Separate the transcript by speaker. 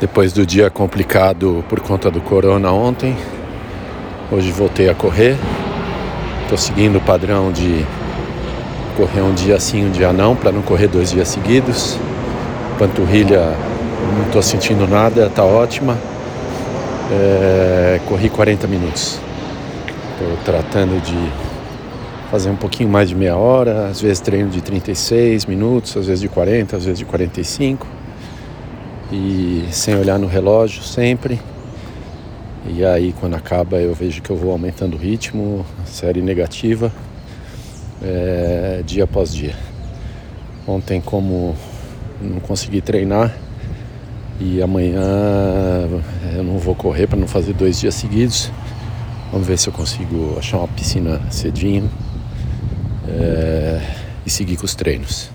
Speaker 1: Depois do dia complicado por conta do corona ontem, hoje voltei a correr. Estou seguindo o padrão de correr um dia sim, um dia não, para não correr dois dias seguidos. Panturrilha, não estou sentindo nada, está ótima. É, corri 40 minutos. Estou tratando de fazer um pouquinho mais de meia hora, às vezes treino de 36 minutos, às vezes de 40, às vezes de 45 e sem olhar no relógio sempre. E aí quando acaba eu vejo que eu vou aumentando o ritmo, série negativa, é, dia após dia. Ontem como não consegui treinar e amanhã eu não vou correr para não fazer dois dias seguidos. Vamos ver se eu consigo achar uma piscina cedinho é, e seguir com os treinos.